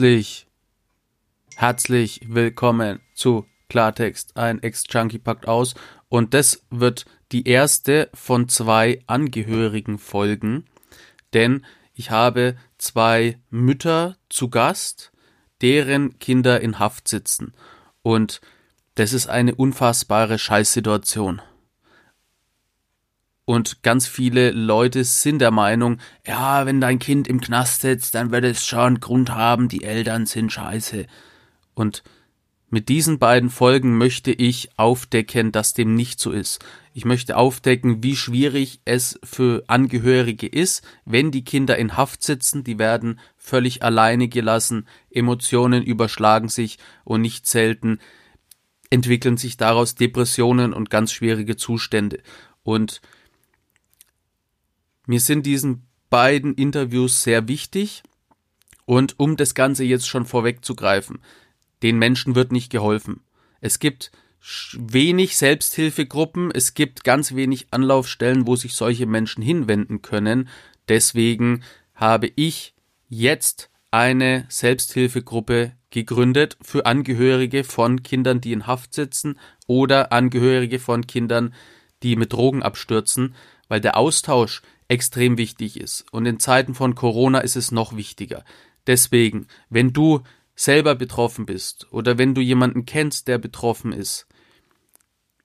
Herzlich, herzlich willkommen zu Klartext. Ein Ex-Junkie packt aus. Und das wird die erste von zwei angehörigen Folgen, denn ich habe zwei Mütter zu Gast, deren Kinder in Haft sitzen. Und das ist eine unfassbare Scheißsituation. Und ganz viele Leute sind der Meinung, ja, wenn dein Kind im Knast sitzt, dann wird es schon Grund haben, die Eltern sind scheiße. Und mit diesen beiden Folgen möchte ich aufdecken, dass dem nicht so ist. Ich möchte aufdecken, wie schwierig es für Angehörige ist, wenn die Kinder in Haft sitzen, die werden völlig alleine gelassen, Emotionen überschlagen sich und nicht selten entwickeln sich daraus Depressionen und ganz schwierige Zustände. Und mir sind diesen beiden Interviews sehr wichtig. Und um das Ganze jetzt schon vorwegzugreifen, den Menschen wird nicht geholfen. Es gibt wenig Selbsthilfegruppen, es gibt ganz wenig Anlaufstellen, wo sich solche Menschen hinwenden können. Deswegen habe ich jetzt eine Selbsthilfegruppe gegründet für Angehörige von Kindern, die in Haft sitzen oder Angehörige von Kindern, die mit Drogen abstürzen, weil der Austausch extrem wichtig ist. Und in Zeiten von Corona ist es noch wichtiger. Deswegen, wenn du selber betroffen bist oder wenn du jemanden kennst, der betroffen ist,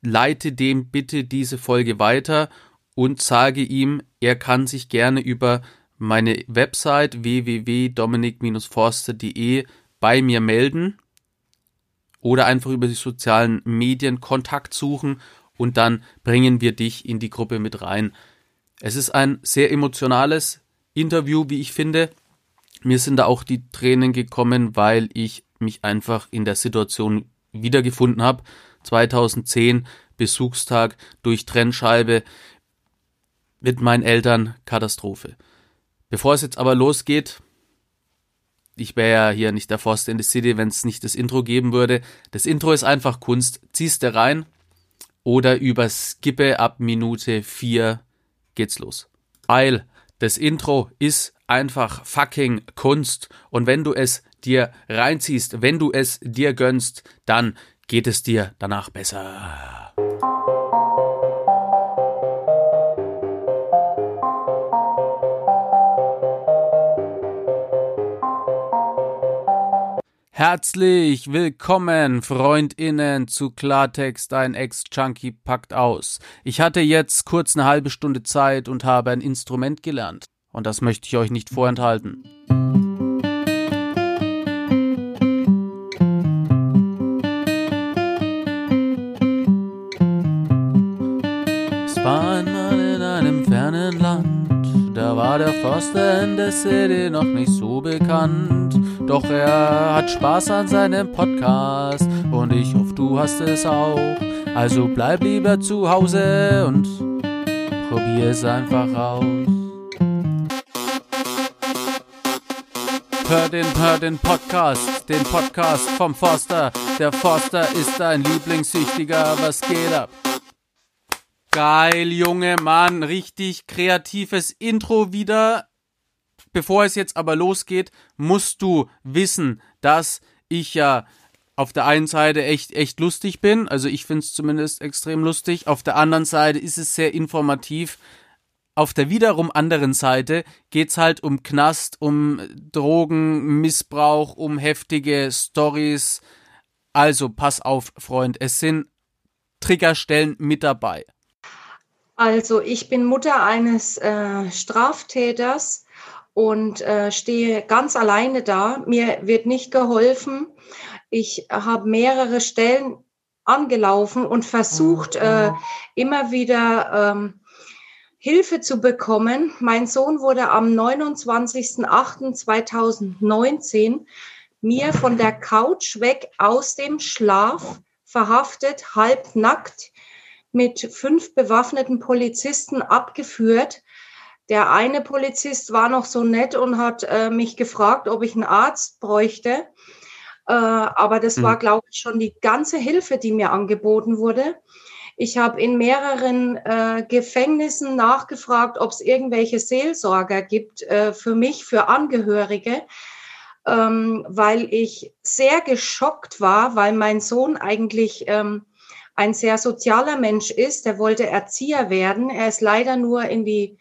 leite dem bitte diese Folge weiter und sage ihm, er kann sich gerne über meine Website www.dominik-forster.de bei mir melden oder einfach über die sozialen Medien Kontakt suchen und dann bringen wir dich in die Gruppe mit rein. Es ist ein sehr emotionales Interview, wie ich finde. Mir sind da auch die Tränen gekommen, weil ich mich einfach in der Situation wiedergefunden habe. 2010 Besuchstag durch Trennscheibe mit meinen Eltern Katastrophe. Bevor es jetzt aber losgeht, ich wäre ja hier nicht der Forster in the City, wenn es nicht das Intro geben würde. Das Intro ist einfach Kunst. Ziehst du rein oder überskippe ab Minute 4 geht's los. Weil das Intro ist einfach fucking Kunst und wenn du es dir reinziehst, wenn du es dir gönnst, dann geht es dir danach besser. Herzlich willkommen, FreundInnen, zu Klartext, ein Ex-Junkie packt aus. Ich hatte jetzt kurz eine halbe Stunde Zeit und habe ein Instrument gelernt. Und das möchte ich euch nicht vorenthalten. Es war einmal in einem fernen Land, da war der Forster in der City noch nicht so bekannt. Doch er hat Spaß an seinem Podcast und ich hoffe, du hast es auch. Also bleib lieber zu Hause und probier es einfach aus. Hör den, hör den Podcast, den Podcast vom Forster. Der Forster ist dein Lieblingssüchtiger, was geht ab? Geil, Junge Mann, richtig kreatives Intro wieder Bevor es jetzt aber losgeht, musst du wissen, dass ich ja auf der einen Seite echt, echt lustig bin. Also ich finde es zumindest extrem lustig. Auf der anderen Seite ist es sehr informativ. Auf der wiederum anderen Seite geht es halt um Knast, um Drogen, Missbrauch, um heftige Stories. Also pass auf, Freund, es sind Triggerstellen mit dabei. Also ich bin Mutter eines äh, Straftäters und äh, stehe ganz alleine da. Mir wird nicht geholfen. Ich habe mehrere Stellen angelaufen und versucht, äh, immer wieder ähm, Hilfe zu bekommen. Mein Sohn wurde am 29.08.2019 mir von der Couch weg aus dem Schlaf verhaftet, halbnackt, mit fünf bewaffneten Polizisten abgeführt der eine Polizist war noch so nett und hat äh, mich gefragt, ob ich einen Arzt bräuchte. Äh, aber das mhm. war, glaube ich, schon die ganze Hilfe, die mir angeboten wurde. Ich habe in mehreren äh, Gefängnissen nachgefragt, ob es irgendwelche Seelsorger gibt äh, für mich, für Angehörige. ähm, weil ich sehr geschockt war, weil mein Sohn eigentlich ähm, ein sehr sozialer Mensch ist. Der wollte Erzieher werden. Er ist leider nur in die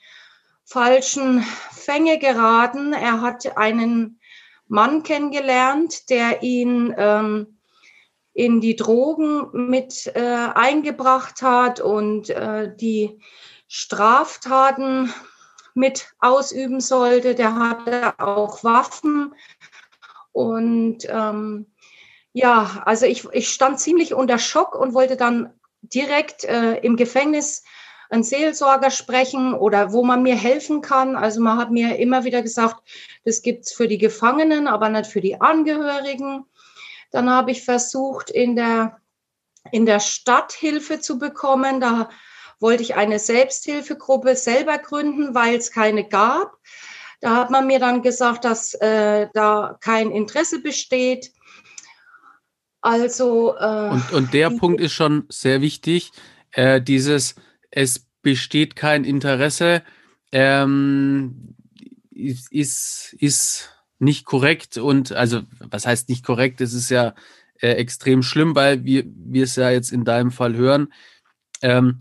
falschen Fänge geraten. Er hat einen Mann kennengelernt, der ihn ähm, in die Drogen mit äh, eingebracht hat und äh, die Straftaten mit ausüben sollte. Der hatte auch Waffen. Und ähm, ja, also ich, ich stand ziemlich unter Schock und wollte dann direkt äh, im Gefängnis einen Seelsorger sprechen oder wo man mir helfen kann. Also man hat mir immer wieder gesagt, das gibt's für die Gefangenen, aber nicht für die Angehörigen. Dann habe ich versucht, in der, in der Stadt Hilfe zu bekommen. Da wollte ich eine Selbsthilfegruppe selber gründen, weil es keine gab. Da hat man mir dann gesagt, dass äh, da kein Interesse besteht. Also äh, und, und der Punkt ist schon sehr wichtig. Äh, dieses es besteht kein Interesse ähm, ist, ist nicht korrekt und also was heißt nicht korrekt? Es ist ja äh, extrem schlimm, weil wir wir es ja jetzt in deinem Fall hören. Ähm,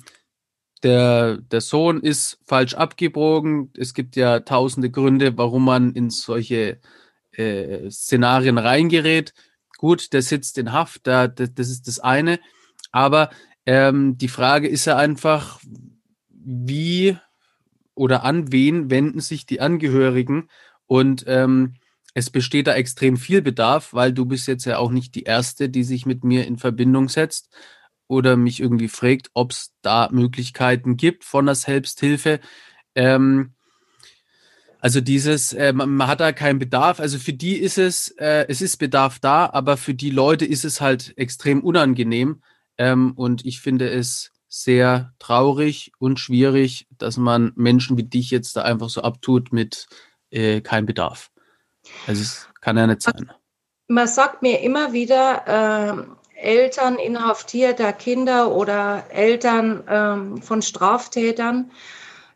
der, der Sohn ist falsch abgebogen. Es gibt ja tausende Gründe, warum man in solche äh, Szenarien reingerät. Gut, der sitzt in Haft, da, das, das ist das eine. Aber ähm, die Frage ist ja einfach, wie oder an wen wenden sich die Angehörigen? Und ähm, es besteht da extrem viel Bedarf, weil du bist jetzt ja auch nicht die Erste, die sich mit mir in Verbindung setzt oder mich irgendwie fragt, ob es da Möglichkeiten gibt von der Selbsthilfe. Ähm, also dieses, äh, man, man, hat da keinen Bedarf. Also für die ist es, äh, es ist Bedarf da, aber für die Leute ist es halt extrem unangenehm. Ähm, und ich finde es sehr traurig und schwierig, dass man Menschen wie dich jetzt da einfach so abtut mit äh, keinem Bedarf. Also es kann ja nicht sein. Man sagt mir immer wieder, äh, Eltern inhaftierter Kinder oder Eltern ähm, von Straftätern.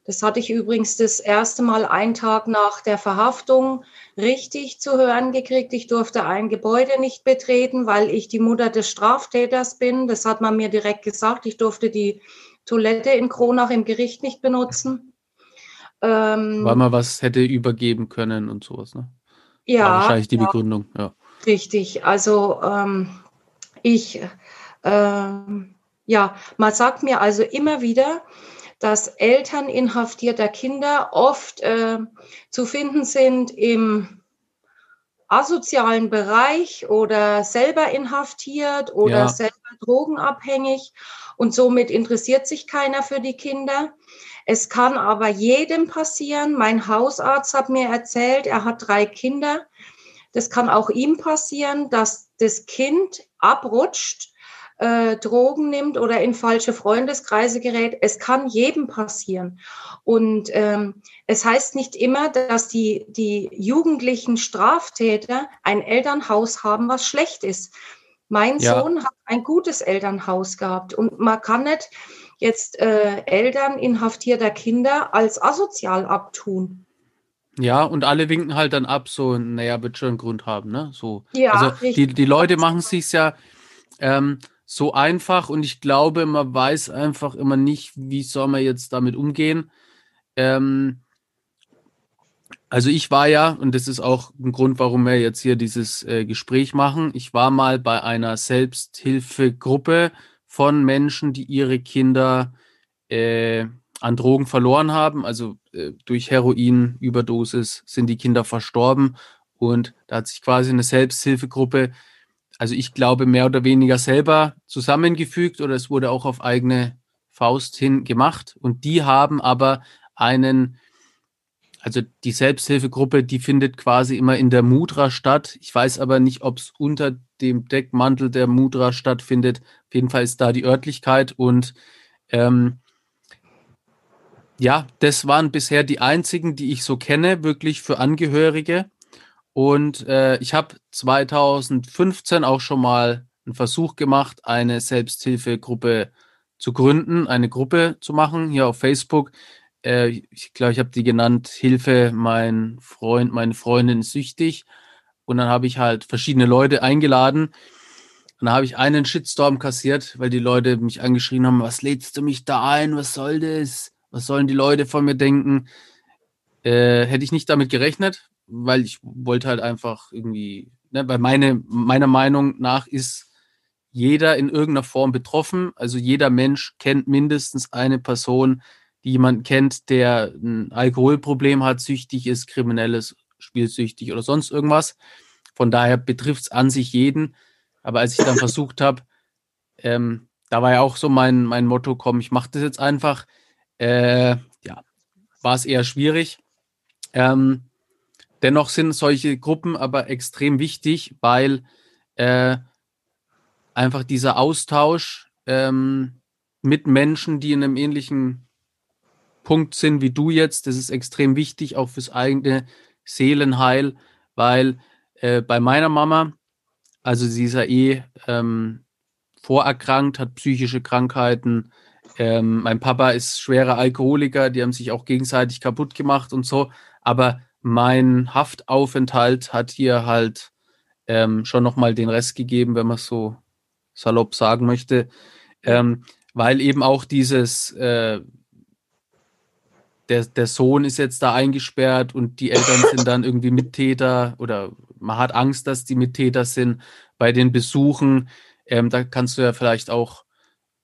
Das hatte ich übrigens das erste Mal einen Tag nach der Verhaftung richtig zu hören gekriegt. Ich durfte ein Gebäude nicht betreten, weil ich die Mutter des Straftäters bin. Das hat man mir direkt gesagt. Ich durfte die Toilette in Kronach im Gericht nicht benutzen. Ähm, weil man was hätte übergeben können und sowas, ne? Ja. War wahrscheinlich die ja, Begründung, ja. Richtig. Also ähm, ich, äh, ja, man sagt mir also immer wieder, dass Eltern inhaftierter Kinder oft äh, zu finden sind im asozialen Bereich oder selber inhaftiert oder ja. selber drogenabhängig und somit interessiert sich keiner für die Kinder. Es kann aber jedem passieren. Mein Hausarzt hat mir erzählt, er hat drei Kinder. Das kann auch ihm passieren, dass das Kind abrutscht, äh, Drogen nimmt oder in falsche Freundeskreise gerät. Es kann jedem passieren. Und ähm, es heißt nicht immer, dass die, die jugendlichen Straftäter ein Elternhaus haben, was schlecht ist. Mein ja. Sohn hat ein gutes Elternhaus gehabt und man kann nicht jetzt äh, Eltern inhaftierter Kinder als asozial abtun. Ja, und alle winken halt dann ab, so, naja, wird schon einen Grund haben, ne? So. Ja, also die, die Leute machen es sich ja ähm, so einfach und ich glaube, man weiß einfach immer nicht, wie soll man jetzt damit umgehen. Ähm, also ich war ja, und das ist auch ein Grund, warum wir jetzt hier dieses äh, Gespräch machen, ich war mal bei einer Selbsthilfegruppe von Menschen, die ihre Kinder äh, an Drogen verloren haben. Also äh, durch Heroinüberdosis sind die Kinder verstorben. Und da hat sich quasi eine Selbsthilfegruppe, also ich glaube, mehr oder weniger selber zusammengefügt oder es wurde auch auf eigene Faust hin gemacht. Und die haben aber einen, also die Selbsthilfegruppe, die findet quasi immer in der Mudra statt. Ich weiß aber nicht, ob es unter dem Deckmantel der Mudra stattfindet. Auf jeden Fall ist da die Örtlichkeit und ähm, ja, das waren bisher die einzigen, die ich so kenne, wirklich für Angehörige. Und äh, ich habe 2015 auch schon mal einen Versuch gemacht, eine Selbsthilfegruppe zu gründen, eine Gruppe zu machen hier auf Facebook. Äh, ich glaube, ich habe die genannt Hilfe, mein Freund, meine Freundin süchtig. und dann habe ich halt verschiedene Leute eingeladen. Und dann habe ich einen Shitstorm kassiert, weil die Leute mich angeschrien haben, was lädst du mich da ein? Was soll das? Was sollen die Leute von mir denken? Äh, hätte ich nicht damit gerechnet, weil ich wollte halt einfach irgendwie, ne, weil meine, meiner Meinung nach ist jeder in irgendeiner Form betroffen. Also jeder Mensch kennt mindestens eine Person, die jemanden kennt, der ein Alkoholproblem hat, süchtig ist, kriminelles, spielsüchtig oder sonst irgendwas. Von daher betrifft es an sich jeden. Aber als ich dann versucht habe, ähm, da war ja auch so mein, mein Motto, komm, ich mache das jetzt einfach, äh, ja, war es eher schwierig. Ähm, dennoch sind solche Gruppen aber extrem wichtig, weil äh, einfach dieser Austausch ähm, mit Menschen, die in einem ähnlichen Punkt sind wie du jetzt, das ist extrem wichtig, auch fürs eigene Seelenheil, weil äh, bei meiner Mama, also sie ist ja eh ähm, vorerkrankt, hat psychische Krankheiten. Ähm, mein Papa ist schwerer Alkoholiker, die haben sich auch gegenseitig kaputt gemacht und so. Aber mein Haftaufenthalt hat hier halt ähm, schon nochmal den Rest gegeben, wenn man es so salopp sagen möchte. Ähm, weil eben auch dieses, äh, der, der Sohn ist jetzt da eingesperrt und die Eltern sind dann irgendwie Mittäter oder man hat Angst, dass die Mittäter sind bei den Besuchen. Ähm, da kannst du ja vielleicht auch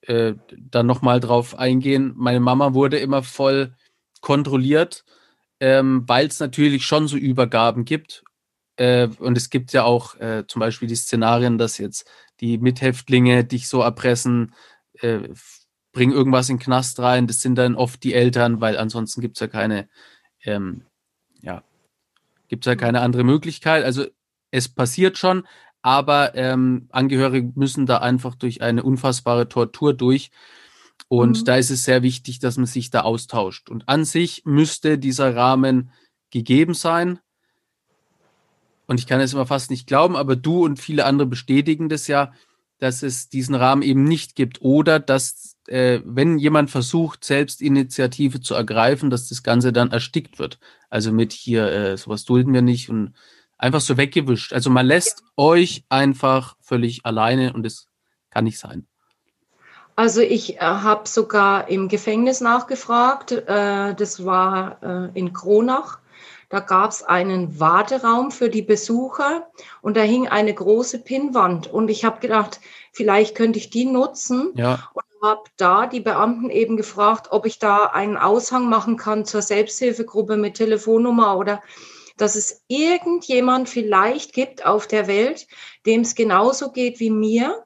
äh, dann nochmal drauf eingehen. Meine Mama wurde immer voll kontrolliert, ähm, weil es natürlich schon so Übergaben gibt. Äh, und es gibt ja auch äh, zum Beispiel die Szenarien, dass jetzt die Mithäftlinge dich so erpressen, äh, bringen irgendwas in den Knast rein. Das sind dann oft die Eltern, weil ansonsten gibt es ja keine, ähm, ja, gibt ja keine andere Möglichkeit. Also es passiert schon, aber ähm, Angehörige müssen da einfach durch eine unfassbare Tortur durch. Und mhm. da ist es sehr wichtig, dass man sich da austauscht. Und an sich müsste dieser Rahmen gegeben sein und ich kann es immer fast nicht glauben, aber du und viele andere bestätigen das ja, dass es diesen Rahmen eben nicht gibt oder dass, äh, wenn jemand versucht, selbst Initiative zu ergreifen, dass das Ganze dann erstickt wird. Also mit hier, äh, sowas dulden wir nicht und einfach so weggewischt. Also man lässt ja. euch einfach völlig alleine und das kann nicht sein. Also ich äh, habe sogar im Gefängnis nachgefragt. Äh, das war äh, in Kronach. Da gab es einen Warteraum für die Besucher und da hing eine große Pinnwand. Und ich habe gedacht, vielleicht könnte ich die nutzen. Ja. Und habe da die Beamten eben gefragt, ob ich da einen Aushang machen kann zur Selbsthilfegruppe mit Telefonnummer oder dass es irgendjemand vielleicht gibt auf der Welt, dem es genauso geht wie mir,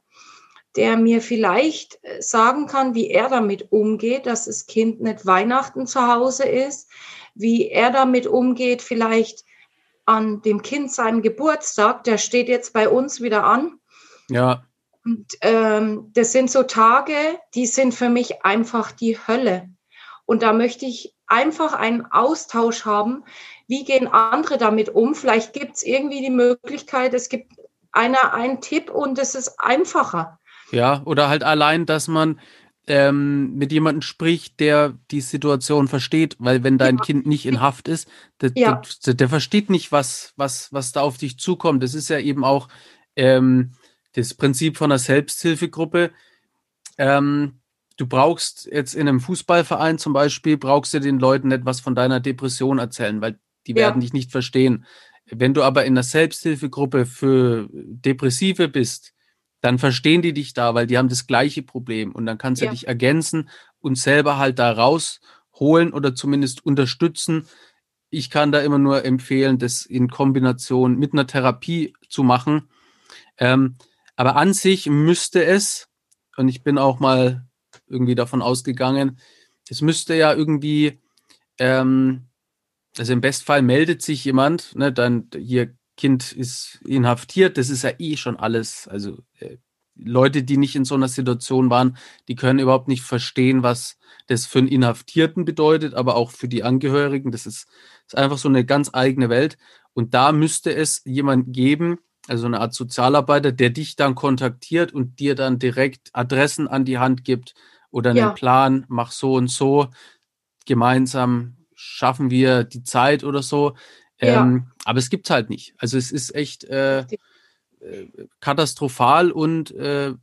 der mir vielleicht äh, sagen kann, wie er damit umgeht, dass das Kind nicht Weihnachten zu Hause ist, wie er damit umgeht, vielleicht an dem Kind seinem Geburtstag, der steht jetzt bei uns wieder an. Ja. Und ähm, das sind so Tage, die sind für mich einfach die Hölle. Und da möchte ich einfach einen Austausch haben. Wie gehen andere damit um? Vielleicht gibt es irgendwie die Möglichkeit, es gibt einer einen Tipp und es ist einfacher. Ja, oder halt allein, dass man ähm, mit jemandem spricht, der die Situation versteht, weil wenn dein ja. Kind nicht in Haft ist, der, ja. der, der, versteht nicht, was, was, was da auf dich zukommt. Das ist ja eben auch ähm, das Prinzip von einer Selbsthilfegruppe. Ähm, du brauchst jetzt in einem Fußballverein zum Beispiel, brauchst du den Leuten etwas von deiner Depression erzählen, weil die ja. werden dich nicht verstehen. Wenn du aber in einer Selbsthilfegruppe für Depressive bist, dann verstehen die dich da, weil die haben das gleiche Problem und dann kannst du ja. dich ergänzen und selber halt da rausholen oder zumindest unterstützen. Ich kann da immer nur empfehlen, das in Kombination mit einer Therapie zu machen. Ähm, aber an sich müsste es, und ich bin auch mal irgendwie davon ausgegangen, es müsste ja irgendwie, ähm, also im Bestfall meldet sich jemand, ne, dann hier Kind ist inhaftiert, das ist ja eh schon alles. Also äh, Leute, die nicht in so einer Situation waren, die können überhaupt nicht verstehen, was das für einen Inhaftierten bedeutet, aber auch für die Angehörigen. Das ist, ist einfach so eine ganz eigene Welt. Und da müsste es jemand geben, also eine Art Sozialarbeiter, der dich dann kontaktiert und dir dann direkt Adressen an die Hand gibt oder einen ja. Plan, mach so und so, gemeinsam schaffen wir die Zeit oder so Ja. Ähm, aber es gibt halt nicht. Also es ist echt äh, äh, katastrophal und äh,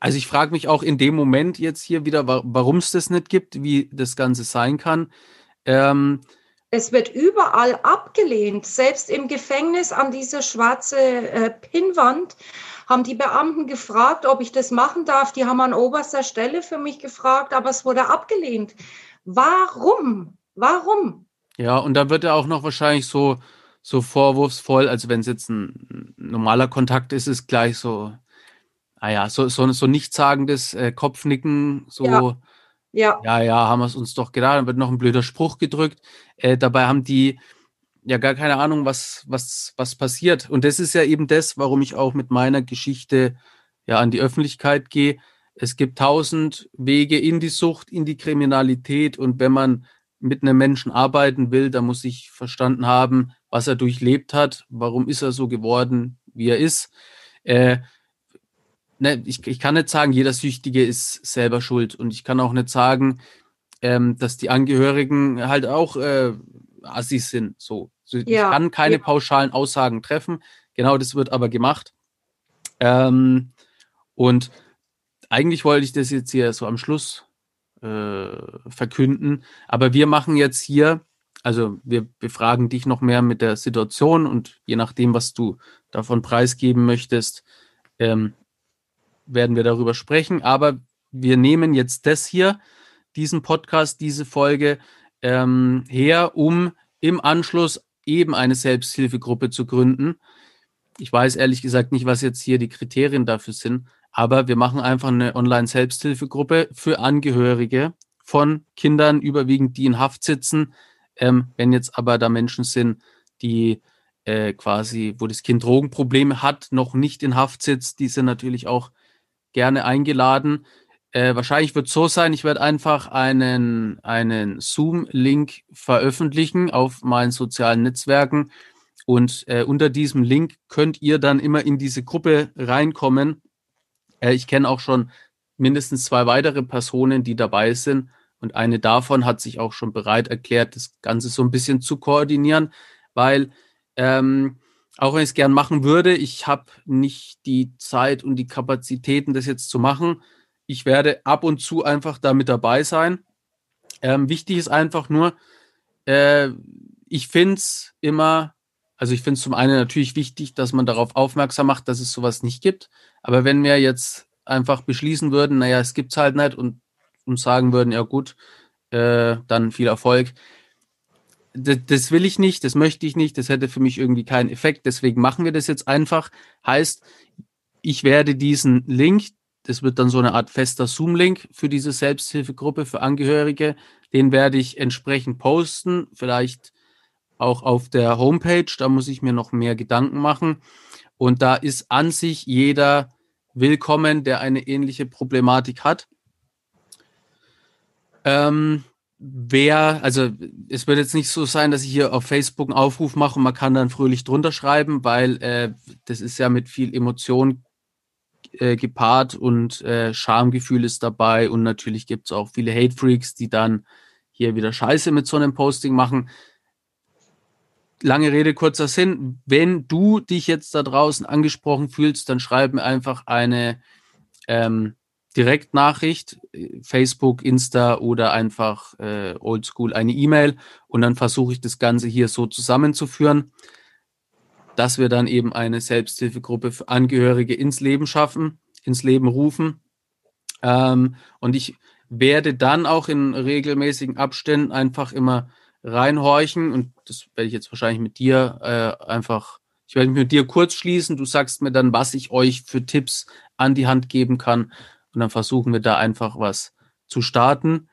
also ich frage mich auch in dem Moment jetzt hier wieder, warum es das nicht gibt, wie das Ganze sein kann. Ähm, es wird überall abgelehnt. Selbst im Gefängnis an dieser schwarze äh, Pinnwand haben die Beamten gefragt, ob ich das machen darf. Die haben an oberster Stelle für mich gefragt, aber es wurde abgelehnt. Warum? Warum? Ja, und da wird er auch noch wahrscheinlich so, so vorwurfsvoll, also wenn es jetzt ein normaler Kontakt ist, ist gleich so, ah ja, so, so, so nichtssagendes äh, Kopfnicken, so, ja. ja, ja, ja haben wir es uns doch gedacht, dann wird noch ein blöder Spruch gedrückt. Äh, dabei haben die ja gar keine Ahnung, was, was, was passiert. Und das ist ja eben das, warum ich auch mit meiner Geschichte ja an die Öffentlichkeit gehe. Es gibt tausend Wege in die Sucht, in die Kriminalität. Und wenn man mit einem Menschen arbeiten will, dann muss ich verstanden haben, was er durchlebt hat, warum ist er so geworden, wie er ist. Äh, ne, ich, ich kann nicht sagen, jeder Süchtige ist selber schuld. Und ich kann auch nicht sagen, ähm, dass die Angehörigen halt auch äh, Assis sind. So. Ich ja, kann keine ja. pauschalen Aussagen treffen. Genau das wird aber gemacht. Ähm, und eigentlich wollte ich das jetzt hier so am Schluss äh, verkünden. Aber wir machen jetzt hier, also wir befragen dich noch mehr mit der Situation und je nachdem, was du davon preisgeben möchtest, ähm, werden wir darüber sprechen. Aber wir nehmen jetzt das hier, diesen Podcast, diese Folge ähm, her, um im Anschluss eben eine Selbsthilfegruppe zu gründen. Ich weiß ehrlich gesagt nicht, was jetzt hier die Kriterien dafür sind, aber wir machen einfach eine Online-Selbsthilfegruppe für Angehörige von Kindern, überwiegend die in Haft sitzen. Ähm, wenn jetzt aber da Menschen sind, die äh, quasi, wo das Kind Drogenprobleme hat, noch nicht in Haft sitzt, die sind natürlich auch gerne eingeladen. Äh, wahrscheinlich wird es so sein, ich werde einfach einen, einen Zoom-Link veröffentlichen auf meinen sozialen Netzwerken. Und äh, unter diesem Link könnt ihr dann immer in diese Gruppe reinkommen äh, ich kenne auch schon mindestens zwei weitere Personen, die dabei sind. Und eine davon hat sich auch schon bereit erklärt, das Ganze so ein bisschen zu koordinieren, weil ähm, auch wenn ich es gern machen würde, ich habe nicht die Zeit und die Kapazitäten, das jetzt zu machen. Ich werde ab und zu einfach da mit dabei sein. Ähm, wichtig ist einfach nur, äh, ich finde es immer also ich finde es zum einen natürlich wichtig, dass man darauf aufmerksam macht, dass es sowas nicht gibt. Aber wenn wir jetzt einfach beschließen würden, naja, es gibt es halt nicht und uns sagen würden, ja gut, äh, dann viel Erfolg. Das, das will ich nicht, das möchte ich nicht, das hätte für mich irgendwie keinen Effekt. Deswegen machen wir das jetzt einfach. Heißt, ich werde diesen Link, das wird dann so eine Art fester Zoom-Link für diese Selbsthilfegruppe für Angehörige, den werde ich entsprechend posten. Vielleicht auch auf der Homepage. Da muss ich mir noch mehr Gedanken machen. Und da ist an sich jeder willkommen, der eine ähnliche Problematik hat. Ähm, wer, also es wird jetzt nicht so sein, dass ich hier auf Facebook einen Aufruf mache und man kann dann fröhlich drunter schreiben, weil äh, das ist ja mit viel Emotion äh, gepaart und äh, Schamgefühl ist dabei und natürlich gibt es auch viele Hate Freaks, die dann hier wieder Scheiße mit so einem Posting machen lange Rede, kurzer Sinn. Wenn du dich jetzt da draußen angesprochen fühlst, dann schreib mir einfach eine ähm, Direktnachricht, Facebook, Insta oder einfach äh, oldschool eine E-Mail und dann versuche ich das Ganze hier so zusammenzuführen, dass wir dann eben eine Selbsthilfegruppe für Angehörige ins Leben schaffen, ins Leben rufen. Ähm, und ich werde dann auch in regelmäßigen Abständen einfach immer reinhorchen und das werde ich jetzt wahrscheinlich mit dir äh, einfach, ich werde mich mit dir kurz schließen, du sagst mir dann, was ich euch für Tipps an die Hand geben kann und dann versuchen wir da einfach was zu starten.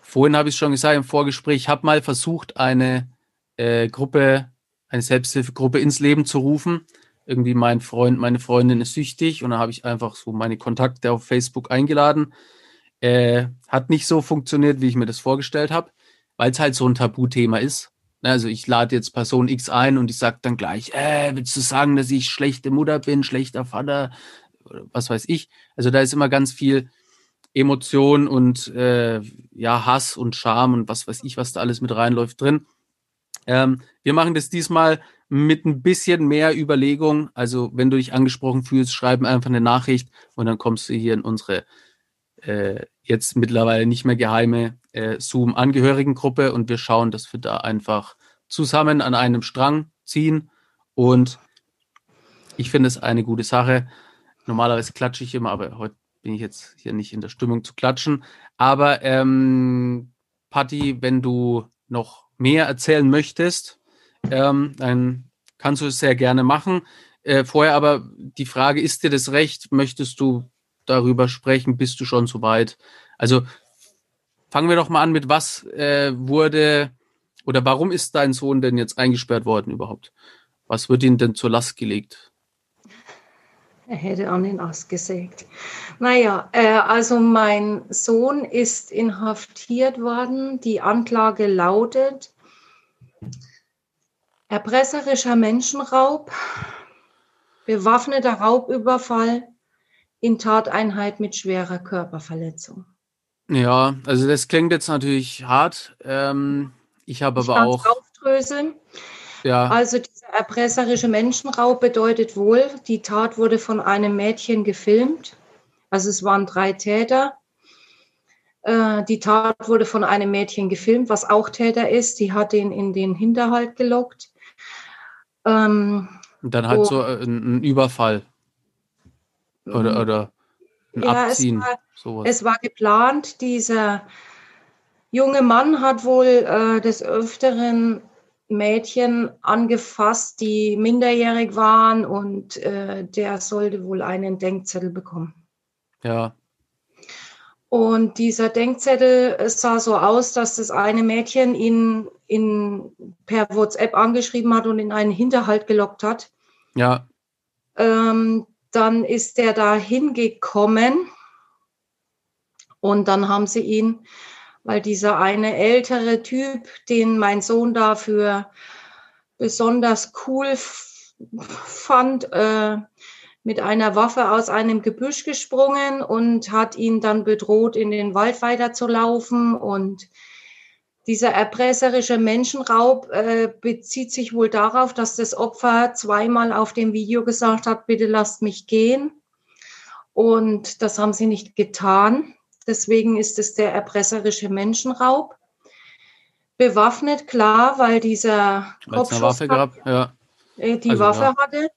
Vorhin habe ich schon gesagt im Vorgespräch, ich habe mal versucht, eine äh, Gruppe, eine Selbsthilfegruppe ins Leben zu rufen. Irgendwie mein Freund, meine Freundin ist süchtig und dann habe ich einfach so meine Kontakte auf Facebook eingeladen. Äh, hat nicht so funktioniert, wie ich mir das vorgestellt habe weil es halt so ein Tabuthema ist. Ne, also ich lade jetzt Person X ein und ich sage dann gleich, äh, willst du sagen, dass ich schlechte Mutter bin, schlechter Vater, was weiß ich. Also da ist immer ganz viel Emotion und äh, ja Hass und Scham und was weiß ich, was da alles mit reinläuft drin. Ähm, wir machen das diesmal mit ein bisschen mehr Überlegung. Also, wenn du dich angesprochen fühlst, schreib einfach eine Nachricht und dann kommst du hier in unsere äh, jetzt mittlerweile nicht mehr geheime äh, Zoom-Angehörigengruppe und wir schauen, dass wir da einfach zusammen an einem Strang ziehen und ich finde es eine gute Sache. Normalerweise klatsche ich immer, aber heute bin ich jetzt hier nicht in der Stimmung zu klatschen. Aber ähm, Patti, wenn du noch mehr erzählen möchtest, ähm, dann kannst du es sehr gerne machen. Äh, vorher aber die Frage, ist dir das recht? Möchtest du darüber sprechen? Bist du schon so weit? Also fangen wir doch mal an mit, was äh, wurde oder warum ist dein Sohn denn jetzt eingesperrt worden überhaupt? Was wird ihm denn zur Last gelegt? Er hätte an den Ast gesägt. Naja, äh, also mein Sohn ist inhaftiert worden. Die Anklage lautet erpresserischer Menschenraub, bewaffneter Raubüberfall in Tateinheit mit schwerer Körperverletzung. Ja, also das klingt jetzt natürlich hart. Ähm, ich habe aber auch. Aufdröseln. Ja. Also dieser erpresserische Menschenraub bedeutet wohl, die Tat wurde von einem Mädchen gefilmt. Also es waren drei Täter. Äh, die Tat wurde von einem Mädchen gefilmt, was auch Täter ist. Die hat ihn in den Hinterhalt gelockt. Ähm, Und dann halt so äh, ein, Überfall. Oder, mhm. oder ein ja, Abziehen. Es war, es war geplant, dieser junge Mann hat wohl äh, des Öfteren Mädchen angefasst, die minderjährig waren und äh, der sollte wohl einen Denkzettel bekommen. Ja. Und dieser Denkzettel sah so aus, dass das eine Mädchen ihn in, per WhatsApp angeschrieben hat und in einen Hinterhalt gelockt hat. Ja. Ähm, dann ist er da hingekommen und dann haben sie ihn weil dieser eine ältere Typ, den mein Sohn dafür besonders cool fand, äh, mit einer Waffe aus einem Gebüsch gesprungen und hat ihn dann bedroht, in den Wald weiterzulaufen. Und dieser erpresserische Menschenraub äh, bezieht sich wohl darauf, dass das Opfer zweimal auf dem Video gesagt hat, bitte lasst mich gehen. Und das haben sie nicht getan. Deswegen ist es der erpresserische Menschenraub. Bewaffnet, klar, weil dieser Kopfschuss Waffe gab, ja. Äh, die also, Waffe ja. hatte.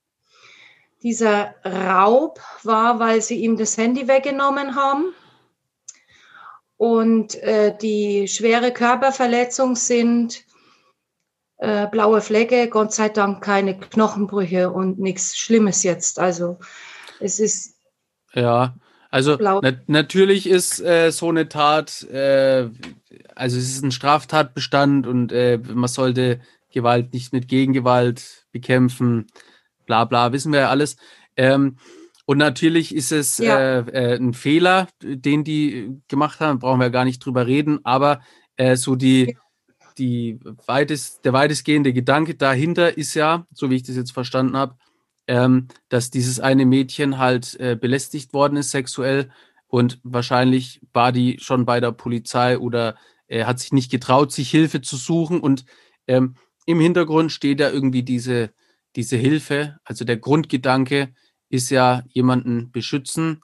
Dieser Raub war, weil sie ihm das Handy weggenommen haben. Und äh, die schwere Körperverletzung sind äh, blaue Flecke, Gott sei Dank keine Knochenbrüche und nichts Schlimmes jetzt. Also es ist. Ja, also na natürlich ist äh, so eine Tat, äh, also es ist ein Straftatbestand und äh, man sollte Gewalt nicht mit Gegengewalt bekämpfen, bla bla, wissen wir ja alles. Ähm, und natürlich ist es ja. äh, äh, ein Fehler, den die gemacht haben, brauchen wir gar nicht drüber reden, aber äh, so die, die weitest, der weitestgehende Gedanke dahinter ist ja, so wie ich das jetzt verstanden habe, ähm, dass dieses eine Mädchen halt äh, belästigt worden ist sexuell und wahrscheinlich war die schon bei der Polizei oder äh, hat sich nicht getraut, sich Hilfe zu suchen und ähm, im Hintergrund steht ja irgendwie diese, diese Hilfe. Also der Grundgedanke ist ja jemanden beschützen.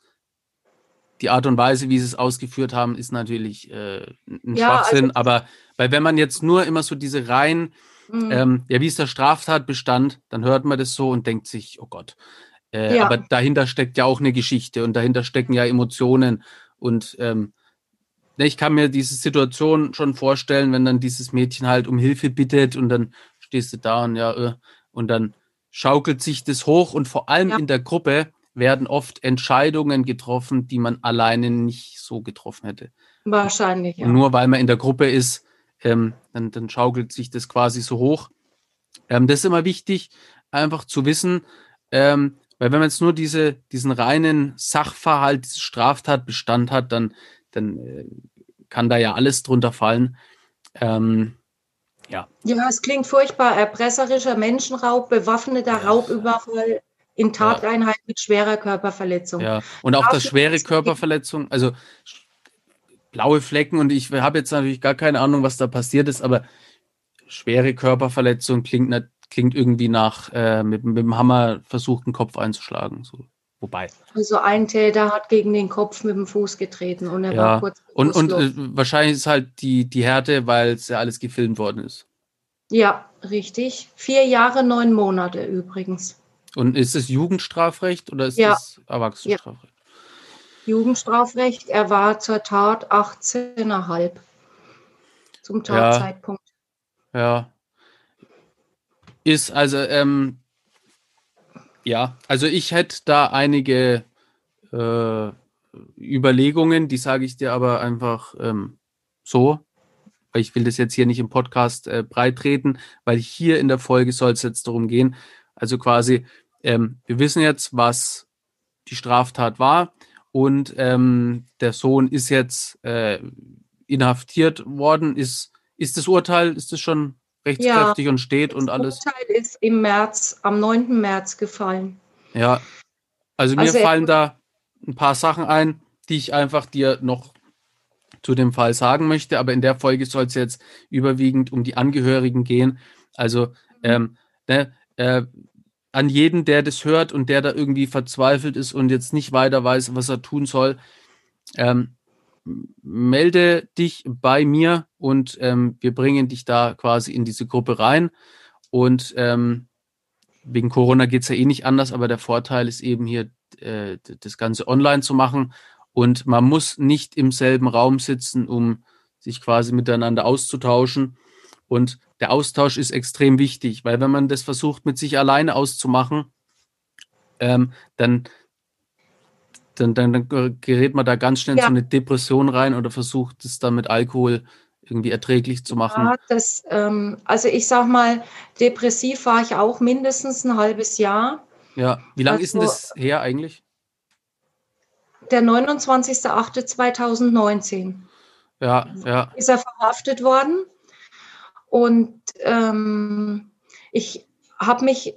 Die Art und Weise, wie sie es ausgeführt haben, ist natürlich äh, ein ja, Schwachsinn. Also, aber weil wenn man jetzt nur immer so diese rein Mhm. Ähm, ja, wie ist der Straftatbestand? Dann hört man das so und denkt sich, oh Gott. Äh, ja. Aber dahinter steckt ja auch eine Geschichte und dahinter stecken ja Emotionen. Und ähm, ne, ich kann mir diese Situation schon vorstellen, wenn dann dieses Mädchen halt um Hilfe bittet und dann stehst du da und ja, äh, und dann schaukelt sich das hoch und vor allem ja. in der Gruppe werden oft Entscheidungen getroffen, die man alleine nicht so getroffen hätte. Wahrscheinlich, ja. Und nur weil man in der Gruppe ist, ähm, dann, dann schaukelt sich das quasi so hoch. Ähm, das ist immer wichtig, einfach zu wissen, ähm, weil wenn man jetzt nur diese, diesen reinen Sachverhalt, diesen Straftatbestand hat, dann, dann äh, kann da ja alles drunter fallen. Ähm, ja. Ja, es klingt furchtbar. Erpresserischer Menschenraub, bewaffneter ja. Raubüberfall in Tateinheit ja. mit schwerer Körperverletzung. Ja, und auch das schwere Körperverletzung, also blaue Flecken und ich habe jetzt natürlich gar keine Ahnung, was da passiert ist, aber schwere Körperverletzung klingt, klingt irgendwie nach äh, mit, mit dem Hammer versucht, den Kopf einzuschlagen. So. Wobei. Also ein Täter hat gegen den Kopf mit dem Fuß getreten und er ja. war kurz. Und, und äh, wahrscheinlich ist halt die, die Härte, weil es ja alles gefilmt worden ist. Ja, richtig. Vier Jahre, neun Monate übrigens. Und ist es Jugendstrafrecht oder ist ja. es Erwachsenenstrafrecht? Ja. Jugendstrafrecht, er war zur Tat 18,5 zum Tatzeitpunkt. Ja. ja. Ist also, ähm, ja, also ich hätte da einige äh, Überlegungen, die sage ich dir aber einfach ähm, so, ich will das jetzt hier nicht im Podcast äh, breitreten, weil hier in der Folge soll es jetzt darum gehen. Also quasi, ähm, wir wissen jetzt, was die Straftat war und ähm, der Sohn ist jetzt äh, inhaftiert worden. Ist, ist das Urteil, ist das schon rechtskräftig ja, und steht und alles? Das Urteil ist im März, am 9. März gefallen. Ja, also mir also fallen da ein paar Sachen ein, die ich einfach dir noch zu dem Fall sagen möchte, aber in der Folge soll es jetzt überwiegend um die Angehörigen gehen. Also mhm. ähm, ne, äh, an jeden, der das hört und der da irgendwie verzweifelt ist und jetzt nicht weiter weiß, was er tun soll, ähm, melde dich bei mir und ähm, wir bringen dich da quasi in diese Gruppe rein. Und ähm, wegen Corona geht es ja eh nicht anders, aber der Vorteil ist eben hier, äh, das Ganze online zu machen. Und man muss nicht im selben Raum sitzen, um sich quasi miteinander auszutauschen. Und der Austausch ist extrem wichtig, weil wenn man das versucht, mit sich alleine auszumachen, ähm, dann dann, dann, dann gerät man da ganz schnell ja. in so eine Depression rein oder versucht es dann mit Alkohol irgendwie erträglich zu machen. Ja, das, ähm, also ich sag mal, depressiv war ich auch mindestens ein halbes Jahr. Ja, wie lange also, ist denn also das her eigentlich? Der 29.08.2019. Ja, ja. Ist er verhaftet worden. Und ähm, ich habe mich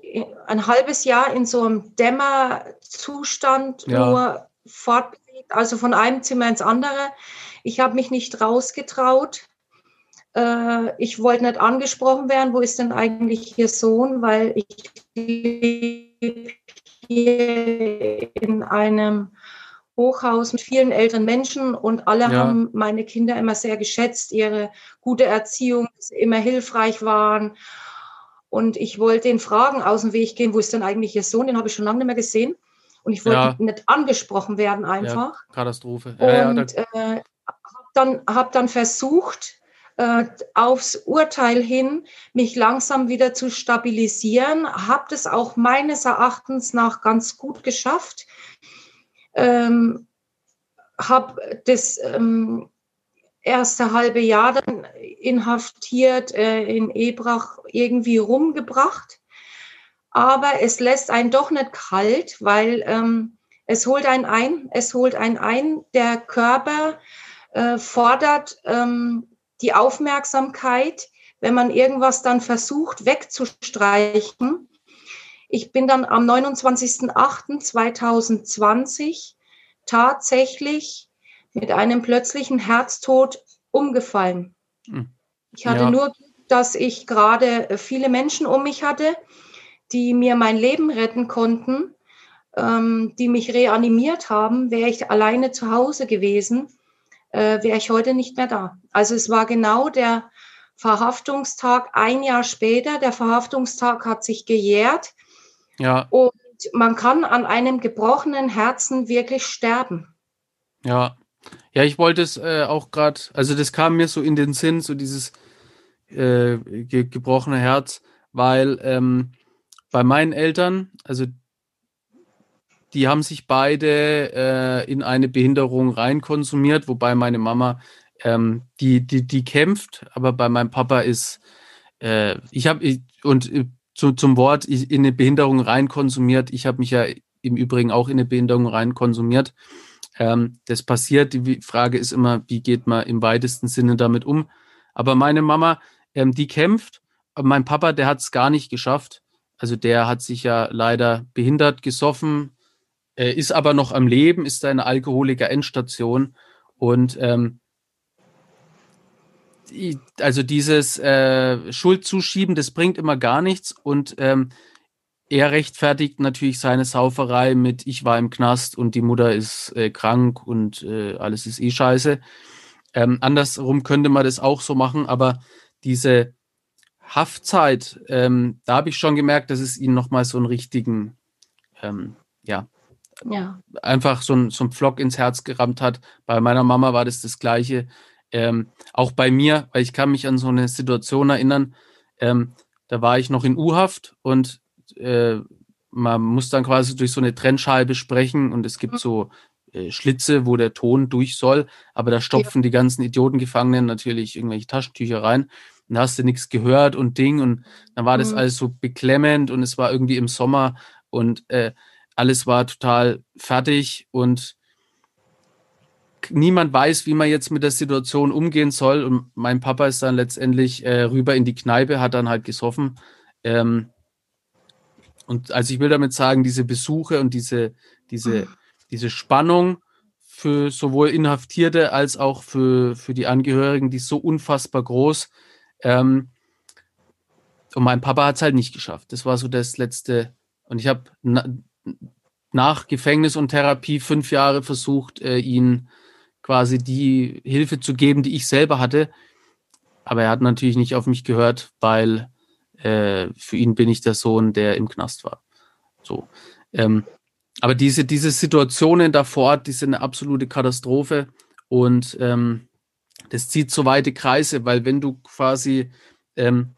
ein halbes Jahr in so einem Dämmerzustand ja. nur fortbewegt, also von einem Zimmer ins andere. Ich habe mich nicht rausgetraut. Äh, ich wollte nicht angesprochen werden, wo ist denn eigentlich Ihr Sohn, weil ich lebe hier in einem Hochhaus mit vielen älteren Menschen und alle ja. haben meine Kinder immer sehr geschätzt, ihre gute Erziehung, immer hilfreich waren. Und ich wollte den Fragen aus dem Weg gehen, wo ist denn eigentlich Ihr Sohn? Den habe ich schon lange nicht mehr gesehen. Und ich wollte ja. nicht angesprochen werden einfach. Ja, Katastrophe. Ja, und äh, habe dann, hab dann versucht, äh, aufs Urteil hin mich langsam wieder zu stabilisieren. Habe das auch meines Erachtens nach ganz gut geschafft. Ähm, habe das ähm, erste halbe Jahr dann inhaftiert äh, in Ebrach irgendwie rumgebracht aber es lässt einen doch nicht kalt, weil ähm, es holt einen ein, es holt einen ein. Der Körper äh, fordert ähm, die Aufmerksamkeit, wenn man irgendwas dann versucht wegzustreichen. Ich bin dann am 29.08.2020 tatsächlich mit einem plötzlichen Herztod umgefallen. Hm. Ich hatte ja. nur, dass ich gerade viele Menschen um mich hatte, die mir mein Leben retten konnten, ähm, die mich reanimiert haben, wäre ich alleine zu Hause gewesen, äh, wäre ich heute nicht mehr da. Also es war genau der Verhaftungstag ein Jahr später. Der Verhaftungstag hat sich gejährt. Ja. Und man kann an einem gebrochenen Herzen wirklich sterben. Ja. Ja, ich wollte es äh, auch gerade, also das kam mir so in den Sinn, so dieses äh, ge gebrochene Herz, weil ähm, bei meinen Eltern, also die haben sich beide äh, in eine Behinderung reinkonsumiert, wobei meine Mama, ähm, die, die, die kämpft, aber bei meinem Papa ist, äh, ich habe, und äh, zu, zum Wort, ich, in eine Behinderung reinkonsumiert, ich habe mich ja im Übrigen auch in eine Behinderung reinkonsumiert. Ähm, das passiert, die Frage ist immer, wie geht man im weitesten Sinne damit um? Aber meine Mama, ähm, die kämpft, mein Papa, der hat es gar nicht geschafft. Also der hat sich ja leider behindert, gesoffen, äh, ist aber noch am Leben, ist eine Alkoholiker Endstation und ähm, also dieses äh, Schuldzuschieben, das bringt immer gar nichts und ähm, er rechtfertigt natürlich seine Sauferei mit ich war im Knast und die Mutter ist äh, krank und äh, alles ist eh scheiße. Ähm, andersrum könnte man das auch so machen, aber diese Haftzeit, ähm, da habe ich schon gemerkt, dass es ihn nochmal so einen richtigen, ähm, ja, ja, einfach so ein, so ein Pflock ins Herz gerammt hat. Bei meiner Mama war das das Gleiche. Ähm, auch bei mir, weil ich kann mich an so eine Situation erinnern, ähm, da war ich noch in U-Haft und äh, man muss dann quasi durch so eine Trennscheibe sprechen und es gibt mhm. so äh, Schlitze, wo der Ton durch soll, aber da stopfen ja. die ganzen Idiotengefangenen natürlich irgendwelche Taschentücher rein. Und da hast du nichts gehört und Ding und dann war das mhm. alles so beklemmend und es war irgendwie im Sommer und äh, alles war total fertig und niemand weiß, wie man jetzt mit der Situation umgehen soll. Und mein Papa ist dann letztendlich äh, rüber in die Kneipe, hat dann halt gesoffen. Ähm, und also ich will damit sagen, diese Besuche und diese, diese, mhm. diese Spannung für sowohl Inhaftierte als auch für, für die Angehörigen, die ist so unfassbar groß. Ähm, und mein Papa hat es halt nicht geschafft. Das war so das letzte. Und ich habe na, nach Gefängnis und Therapie fünf Jahre versucht, äh, ihn quasi die Hilfe zu geben, die ich selber hatte. Aber er hat natürlich nicht auf mich gehört, weil äh, für ihn bin ich der Sohn, der im Knast war. So. Ähm, aber diese, diese Situationen davor, die sind eine absolute Katastrophe und ähm, das zieht so weite Kreise, weil wenn du quasi, ähm,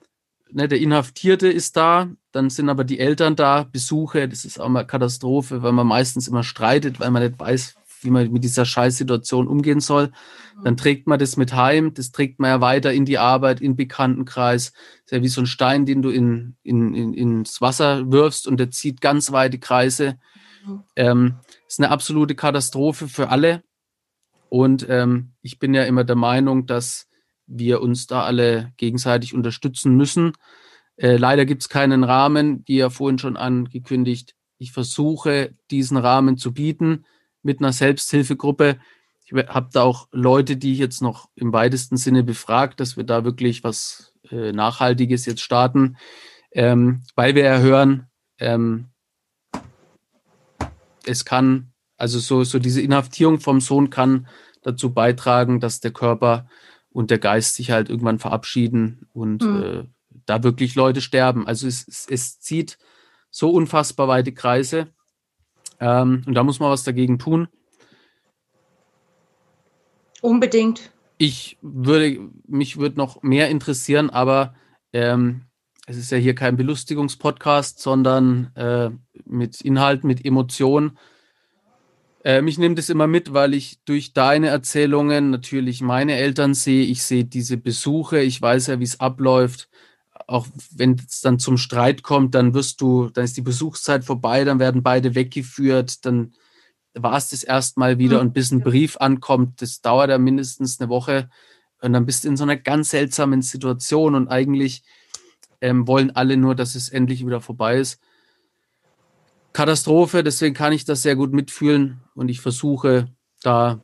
ne, der Inhaftierte ist da, dann sind aber die Eltern da, Besuche, das ist auch mal Katastrophe, weil man meistens immer streitet, weil man nicht weiß, wie man mit dieser Scheißsituation umgehen soll. Dann trägt man das mit heim, das trägt man ja weiter in die Arbeit, in den Bekanntenkreis. Das ist ja wie so ein Stein, den du in, in, in, ins Wasser wirfst und der zieht ganz weite Kreise. Ähm, ist eine absolute Katastrophe für alle. Und ähm, ich bin ja immer der Meinung, dass wir uns da alle gegenseitig unterstützen müssen. Äh, leider gibt es keinen Rahmen, wie ja vorhin schon angekündigt. Ich versuche, diesen Rahmen zu bieten mit einer Selbsthilfegruppe. Ich habe da auch Leute, die ich jetzt noch im weitesten Sinne befragt, dass wir da wirklich was äh, Nachhaltiges jetzt starten, ähm, weil wir ja hören, ähm, es kann, also so, so diese Inhaftierung vom Sohn kann dazu beitragen, dass der Körper und der Geist sich halt irgendwann verabschieden und mhm. äh, da wirklich Leute sterben. Also es, es, es zieht so unfassbar weite Kreise. Ähm, und da muss man was dagegen tun. Unbedingt. Ich würde, mich würde noch mehr interessieren, aber ähm, es ist ja hier kein Belustigungspodcast, sondern äh, mit Inhalt, mit Emotionen. Äh, mich nimmt es immer mit, weil ich durch deine Erzählungen natürlich meine Eltern sehe. Ich sehe diese Besuche, ich weiß ja, wie es abläuft. Auch wenn es dann zum Streit kommt, dann wirst du, dann ist die Besuchszeit vorbei, dann werden beide weggeführt, dann war es das erstmal wieder. Mhm. und bis ein Brief ankommt, das dauert ja mindestens eine Woche. Und dann bist du in so einer ganz seltsamen Situation. Und eigentlich ähm, wollen alle nur, dass es endlich wieder vorbei ist. Katastrophe, deswegen kann ich das sehr gut mitfühlen und ich versuche da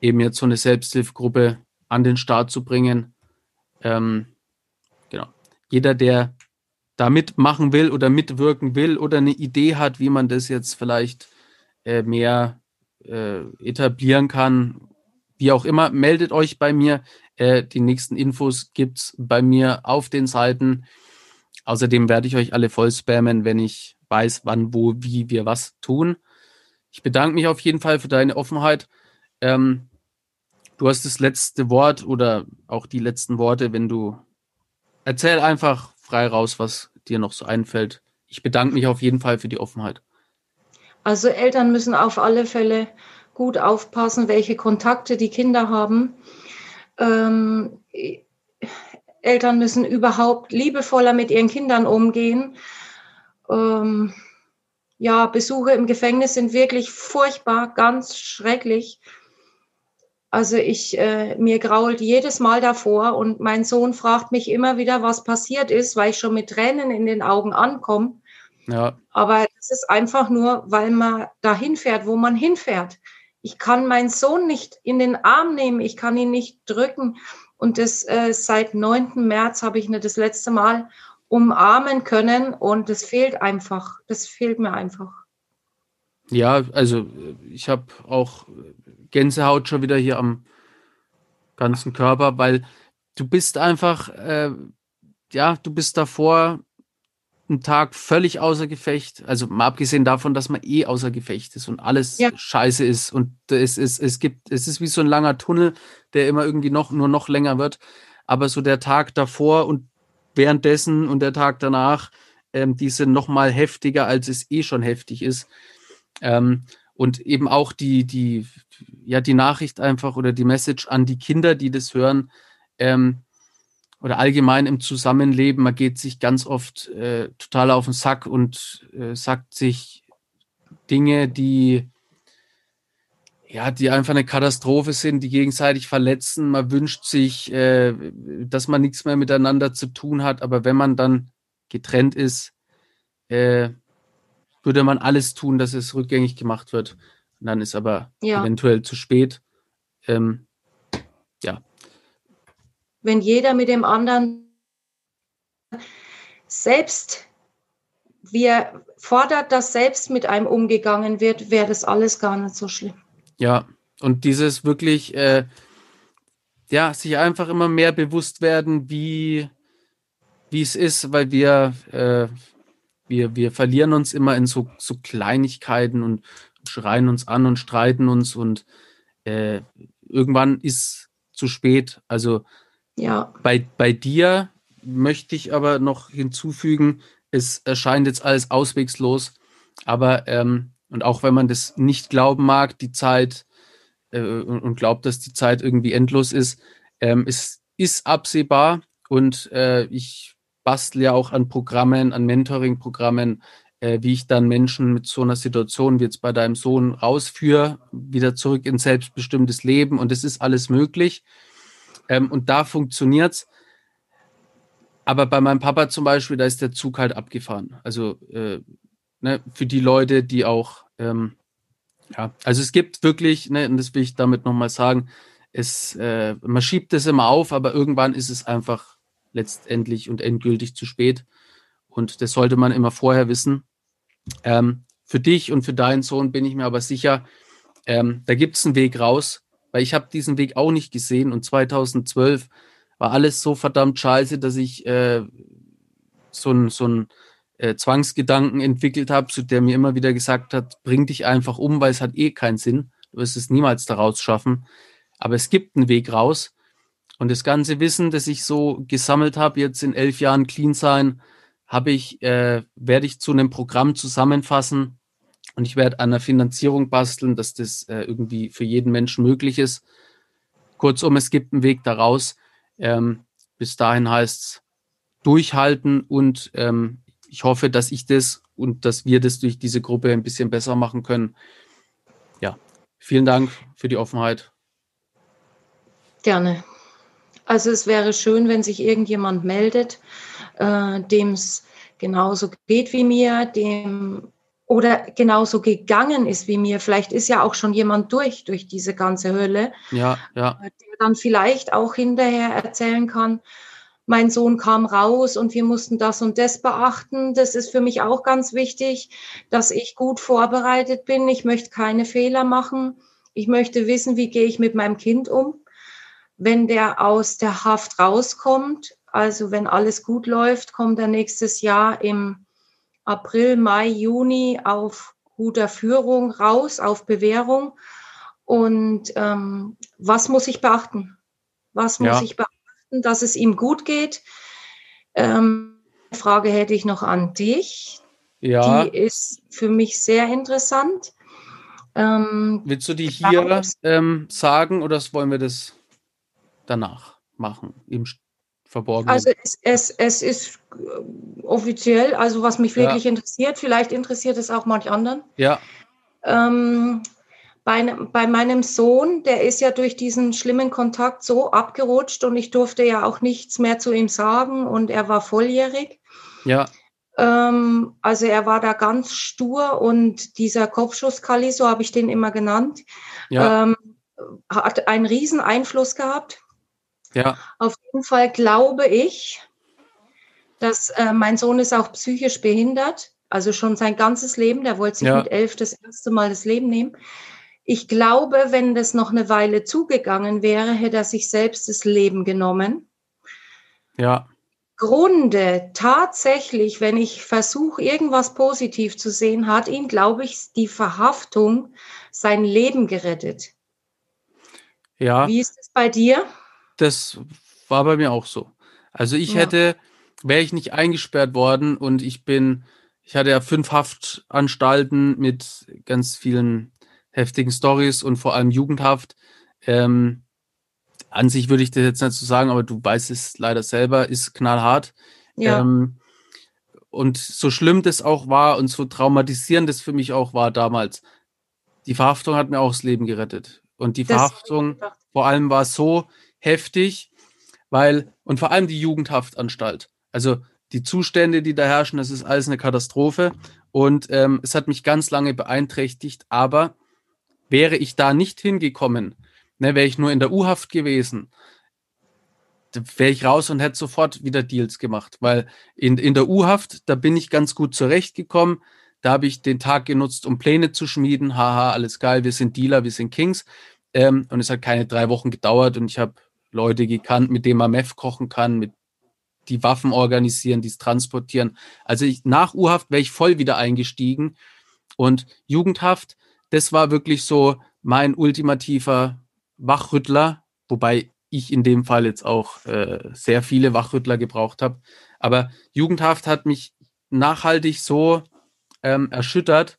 eben jetzt so eine Selbsthilfegruppe an den Start zu bringen. Ähm, jeder, der da mitmachen will oder mitwirken will oder eine Idee hat, wie man das jetzt vielleicht äh, mehr äh, etablieren kann, wie auch immer, meldet euch bei mir. Äh, die nächsten Infos gibt es bei mir auf den Seiten. Außerdem werde ich euch alle voll spammen, wenn ich weiß, wann, wo, wie wir was tun. Ich bedanke mich auf jeden Fall für deine Offenheit. Ähm, du hast das letzte Wort oder auch die letzten Worte, wenn du erzähl einfach frei raus, was dir noch so einfällt. Ich bedanke mich auf jeden Fall für die Offenheit. Also Eltern müssen auf alle Fälle gut aufpassen, welche Kontakte die Kinder haben. Ähm, Eltern müssen überhaupt liebevoller mit ihren Kindern umgehen. Ähm, ja, Besuche im Gefängnis sind wirklich furchtbar, ganz schrecklich. Also ich, äh, mir grault jedes Mal davor und mein Sohn fragt mich immer wieder, was passiert ist, weil ich schon mit Tränen in den Augen ankomme. Ja. Aber das ist einfach nur, weil man dahin fährt, wo man hinfährt. Ich kann meinen Sohn nicht in den Arm nehmen, ich kann ihn nicht drücken. Und das äh, seit 9. März habe ich nicht das letzte Mal umarmen können und das fehlt einfach. Das fehlt mir einfach. Ja, also ich habe auch Gänsehaut schon wieder hier am ganzen Körper, weil du bist einfach, äh, ja, du bist davor einen Tag völlig außer Gefecht. Also mal abgesehen davon, dass man eh außer Gefecht ist und alles ja. scheiße ist. Und es ist, es gibt, es ist wie so ein langer Tunnel, der immer irgendwie noch, nur noch länger wird. Aber so der Tag davor und währenddessen und der Tag danach, ähm, die sind noch mal heftiger, als es eh schon heftig ist. Ähm, und eben auch die, die, ja, die Nachricht einfach oder die Message an die Kinder, die das hören, ähm, oder allgemein im Zusammenleben, man geht sich ganz oft äh, total auf den Sack und äh, sagt sich Dinge, die ja, die einfach eine Katastrophe sind, die gegenseitig verletzen. Man wünscht sich, äh, dass man nichts mehr miteinander zu tun hat, aber wenn man dann getrennt ist, äh, würde man alles tun, dass es rückgängig gemacht wird. Und dann ist aber ja. eventuell zu spät. Ähm, ja. Wenn jeder mit dem anderen selbst, wir fordert, dass selbst mit einem umgegangen wird, wäre das alles gar nicht so schlimm. Ja, und dieses wirklich, äh, ja, sich einfach immer mehr bewusst werden, wie, wie es ist, weil wir, äh, wir, wir verlieren uns immer in so, so Kleinigkeiten und schreien uns an und streiten uns und äh, irgendwann ist zu spät. Also ja. bei, bei dir möchte ich aber noch hinzufügen, es erscheint jetzt alles auswegslos, aber ähm, und auch wenn man das nicht glauben mag, die Zeit äh, und, glaubt, dass die Zeit irgendwie endlos ist, ähm, es ist absehbar und äh, ich bastle ja auch an Programmen, an Mentoring-Programmen, äh, wie ich dann Menschen mit so einer Situation wie jetzt bei deinem Sohn rausführe, wieder zurück in selbstbestimmtes Leben und es ist alles möglich. Ähm, und da funktioniert es. Aber bei meinem Papa zum Beispiel, da ist der Zug halt abgefahren. Also äh, ne, für die Leute, die auch, ähm, ja, also es gibt wirklich, ne, und das will ich damit nochmal sagen, es, äh, man schiebt es immer auf, aber irgendwann ist es einfach letztendlich und endgültig zu spät. Und das sollte man immer vorher wissen. Ähm, für dich und für deinen Sohn bin ich mir aber sicher, ähm, da gibt es einen Weg raus, weil ich habe diesen Weg auch nicht gesehen und 2012 war alles so verdammt scheiße, dass ich äh, so ein, so ein äh, Zwangsgedanken entwickelt habe, zu der mir immer wieder gesagt hat, bring dich einfach um, weil es hat eh keinen Sinn. Du wirst es niemals daraus schaffen. Aber es gibt einen Weg raus. Und das ganze Wissen, das ich so gesammelt habe, jetzt in elf Jahren Clean sein, habe ich, äh, werde ich zu einem Programm zusammenfassen und ich werde an einer Finanzierung basteln, dass das äh, irgendwie für jeden Menschen möglich ist. Kurzum, es gibt einen Weg daraus. Ähm, bis dahin heißt es durchhalten und ähm, ich hoffe, dass ich das und dass wir das durch diese Gruppe ein bisschen besser machen können. Ja, vielen Dank für die Offenheit. Gerne. Also es wäre schön, wenn sich irgendjemand meldet, äh, dem es genauso geht wie mir, dem oder genauso gegangen ist wie mir. Vielleicht ist ja auch schon jemand durch, durch diese ganze Hölle. Ja, ja. Der dann vielleicht auch hinterher erzählen kann, mein Sohn kam raus und wir mussten das und das beachten. Das ist für mich auch ganz wichtig, dass ich gut vorbereitet bin. Ich möchte keine Fehler machen. Ich möchte wissen, wie gehe ich mit meinem Kind um, wenn der aus der Haft rauskommt. Also wenn alles gut läuft, kommt er nächstes Jahr im April, Mai, Juni auf guter Führung raus, auf Bewährung. Und ähm, was muss ich beachten? Was muss ja. ich beachten? Dass es ihm gut geht. Ähm, Frage hätte ich noch an dich. Ja. Die ist für mich sehr interessant. Ähm, Willst du die hier ähm, sagen oder wollen wir das danach machen, im Verborgenen? Also es, es, es ist äh, offiziell, also was mich wirklich ja. interessiert, vielleicht interessiert es auch manch anderen. Ja. Ähm, bei, bei meinem Sohn, der ist ja durch diesen schlimmen Kontakt so abgerutscht und ich durfte ja auch nichts mehr zu ihm sagen und er war volljährig. Ja. Ähm, also er war da ganz stur und dieser Kopfschusskali, so habe ich den immer genannt, ja. ähm, hat einen riesen Einfluss gehabt. Ja. Auf jeden Fall glaube ich, dass äh, mein Sohn ist auch psychisch behindert, also schon sein ganzes Leben. Der wollte sich ja. mit elf das erste Mal das Leben nehmen. Ich glaube, wenn das noch eine Weile zugegangen wäre, hätte er sich selbst das Leben genommen. Ja. Grunde tatsächlich, wenn ich versuche, irgendwas positiv zu sehen, hat ihn, glaube ich, die Verhaftung sein Leben gerettet. Ja. Wie ist es bei dir? Das war bei mir auch so. Also ich ja. hätte, wäre ich nicht eingesperrt worden und ich bin, ich hatte ja fünf Haftanstalten mit ganz vielen heftigen Stories und vor allem Jugendhaft. Ähm, an sich würde ich das jetzt nicht so sagen, aber du weißt es leider selber, ist knallhart. Ja. Ähm, und so schlimm das auch war und so traumatisierend das für mich auch war damals, die Verhaftung hat mir auch das Leben gerettet. Und die das Verhaftung vor allem war so heftig, weil, und vor allem die Jugendhaftanstalt. Also die Zustände, die da herrschen, das ist alles eine Katastrophe. Und ähm, es hat mich ganz lange beeinträchtigt, aber wäre ich da nicht hingekommen, ne, wäre ich nur in der U-Haft gewesen, wäre ich raus und hätte sofort wieder Deals gemacht, weil in, in der U-Haft, da bin ich ganz gut zurechtgekommen. Da habe ich den Tag genutzt, um Pläne zu schmieden. Haha, alles geil, wir sind Dealer, wir sind Kings. Ähm, und es hat keine drei Wochen gedauert und ich habe Leute gekannt, mit denen man Meth kochen kann, mit die Waffen organisieren, die es transportieren. Also ich, nach U-Haft wäre ich voll wieder eingestiegen. Und Jugendhaft, das war wirklich so mein ultimativer Wachrüttler, wobei ich in dem Fall jetzt auch äh, sehr viele Wachrüttler gebraucht habe. Aber Jugendhaft hat mich nachhaltig so ähm, erschüttert,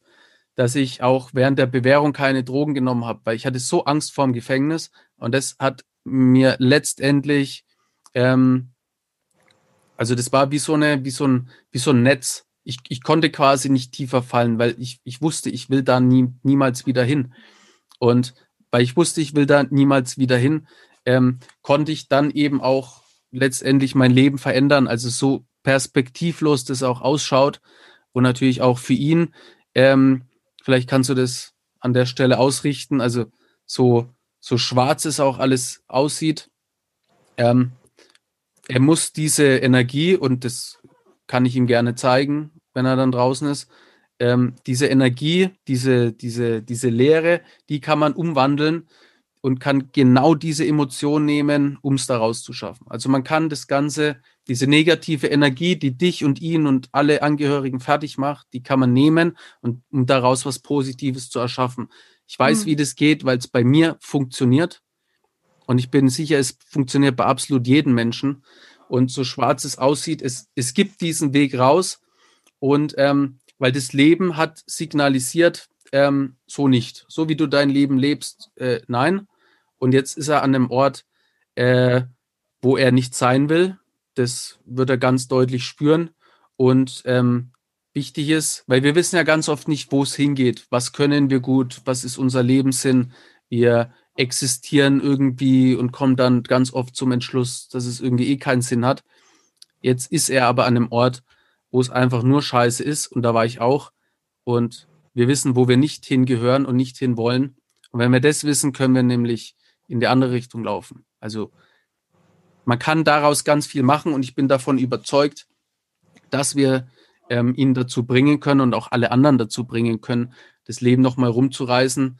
dass ich auch während der Bewährung keine Drogen genommen habe, weil ich hatte so Angst vorm Gefängnis und das hat mir letztendlich, ähm, also das war wie so eine, wie so ein, wie so ein Netz. Ich, ich konnte quasi nicht tiefer fallen, weil ich, ich wusste, ich will da nie, niemals wieder hin. Und weil ich wusste, ich will da niemals wieder hin, ähm, konnte ich dann eben auch letztendlich mein Leben verändern. Also so perspektivlos das auch ausschaut und natürlich auch für ihn. Ähm, vielleicht kannst du das an der Stelle ausrichten. Also so, so schwarz es auch alles aussieht. Ähm, er muss diese Energie, und das kann ich ihm gerne zeigen, wenn er dann draußen ist, ähm, diese Energie, diese, diese, diese Leere, die kann man umwandeln und kann genau diese Emotion nehmen, um es daraus zu schaffen. Also man kann das Ganze, diese negative Energie, die dich und ihn und alle Angehörigen fertig macht, die kann man nehmen und um daraus was Positives zu erschaffen. Ich weiß, mhm. wie das geht, weil es bei mir funktioniert. Und ich bin sicher, es funktioniert bei absolut jedem Menschen. Und so schwarz es aussieht, es, es gibt diesen Weg raus. Und ähm, weil das Leben hat signalisiert, ähm, so nicht. So wie du dein Leben lebst, äh, nein. Und jetzt ist er an einem Ort, äh, wo er nicht sein will. Das wird er ganz deutlich spüren. Und ähm, wichtig ist, weil wir wissen ja ganz oft nicht, wo es hingeht. Was können wir gut? Was ist unser Lebenssinn? Wir existieren irgendwie und kommen dann ganz oft zum Entschluss, dass es irgendwie eh keinen Sinn hat. Jetzt ist er aber an einem Ort, wo es einfach nur scheiße ist. Und da war ich auch. Und wir wissen, wo wir nicht hingehören und nicht hinwollen. Und wenn wir das wissen, können wir nämlich in die andere Richtung laufen. Also man kann daraus ganz viel machen und ich bin davon überzeugt, dass wir ähm, ihn dazu bringen können und auch alle anderen dazu bringen können, das Leben nochmal rumzureißen.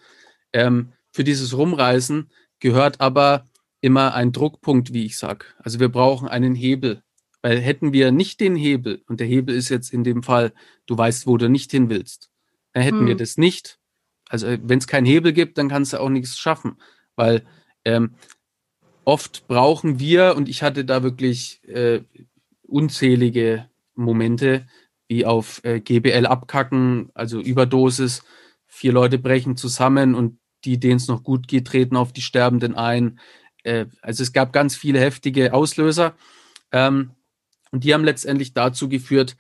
Ähm, für dieses Rumreißen gehört aber immer ein Druckpunkt, wie ich sage. Also wir brauchen einen Hebel. Weil hätten wir nicht den Hebel, und der Hebel ist jetzt in dem Fall, du weißt, wo du nicht hin willst, dann hätten hm. wir das nicht. Also wenn es keinen Hebel gibt, dann kannst du auch nichts schaffen. Weil ähm, oft brauchen wir, und ich hatte da wirklich äh, unzählige Momente, wie auf äh, GBL abkacken, also Überdosis, vier Leute brechen zusammen und die, denen es noch gut geht, treten auf die Sterbenden ein. Äh, also es gab ganz viele heftige Auslöser. Ähm, und die haben letztendlich dazu geführt,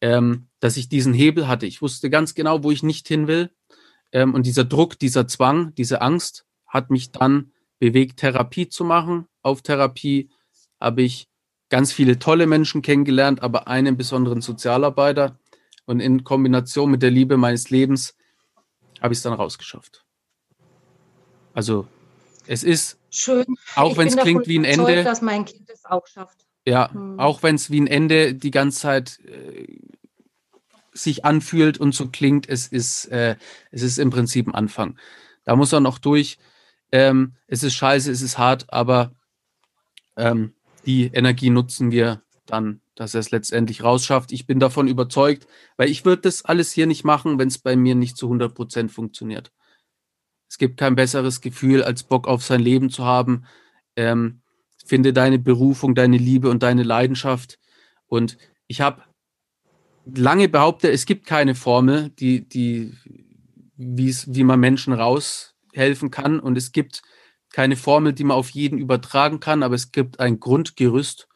ähm, dass ich diesen Hebel hatte. Ich wusste ganz genau, wo ich nicht hin will. Ähm, und dieser Druck, dieser Zwang, diese Angst hat mich dann bewegt, Therapie zu machen. Auf Therapie habe ich ganz viele tolle Menschen kennengelernt, aber einen besonderen Sozialarbeiter. Und in Kombination mit der Liebe meines Lebens habe ich es dann rausgeschafft. Also Es ist schön. Auch wenn es klingt wie ein Ende. dass mein Kind es auch schafft. Ja, hm. auch wenn es wie ein Ende die ganze Zeit äh, sich anfühlt und so klingt, es ist, äh, es ist im Prinzip ein Anfang. Da muss er noch durch. Ähm, es ist scheiße, es ist hart, aber ähm, die Energie nutzen wir dann, dass er es letztendlich rausschafft. Ich bin davon überzeugt, weil ich würde das alles hier nicht machen, wenn es bei mir nicht zu 100 Prozent funktioniert. Es gibt kein besseres Gefühl, als Bock auf sein Leben zu haben. Ähm, finde deine Berufung, deine Liebe und deine Leidenschaft. Und ich habe lange behauptet, es gibt keine Formel, die, die, wie man Menschen raushelfen kann. Und es gibt keine Formel, die man auf jeden übertragen kann, aber es gibt ein Grundgerüst.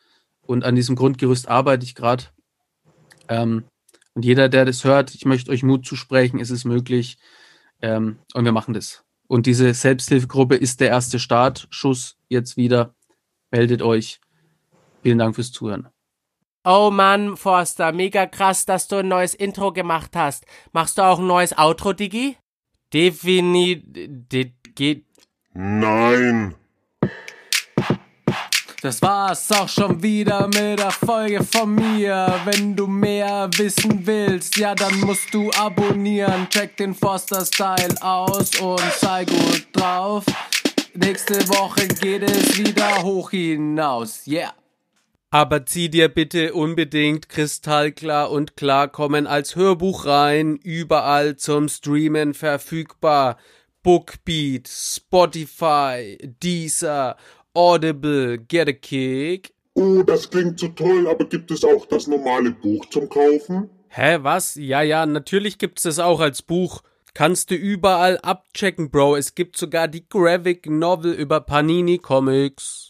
Und an diesem Grundgerüst arbeite ich gerade. Ähm, und jeder, der das hört, ich möchte euch Mut zusprechen, ist es möglich. Ähm, und wir machen das. Und diese Selbsthilfegruppe ist der erste Startschuss jetzt wieder. Meldet euch. Vielen Dank fürs Zuhören. Oh Mann, Forster, mega krass, dass du ein neues Intro gemacht hast. Machst du auch ein neues Outro, Digi? Definitiv. Geht. Nein. Das war's auch schon wieder mit der Folge von mir. Wenn du mehr wissen willst, ja, dann musst du abonnieren. Check den Forster Style aus und sei gut drauf. Nächste Woche geht es wieder hoch hinaus. Yeah. Aber zieh dir bitte unbedingt kristallklar und klarkommen als Hörbuch rein, überall zum Streamen verfügbar. Bookbeat, Spotify, Deezer Audible, Get a Kick. Oh, das klingt so toll, aber gibt es auch das normale Buch zum Kaufen? Hä, was? Ja, ja, natürlich gibt's es auch als Buch. Kannst du überall abchecken, Bro. Es gibt sogar die Graphic Novel über Panini Comics.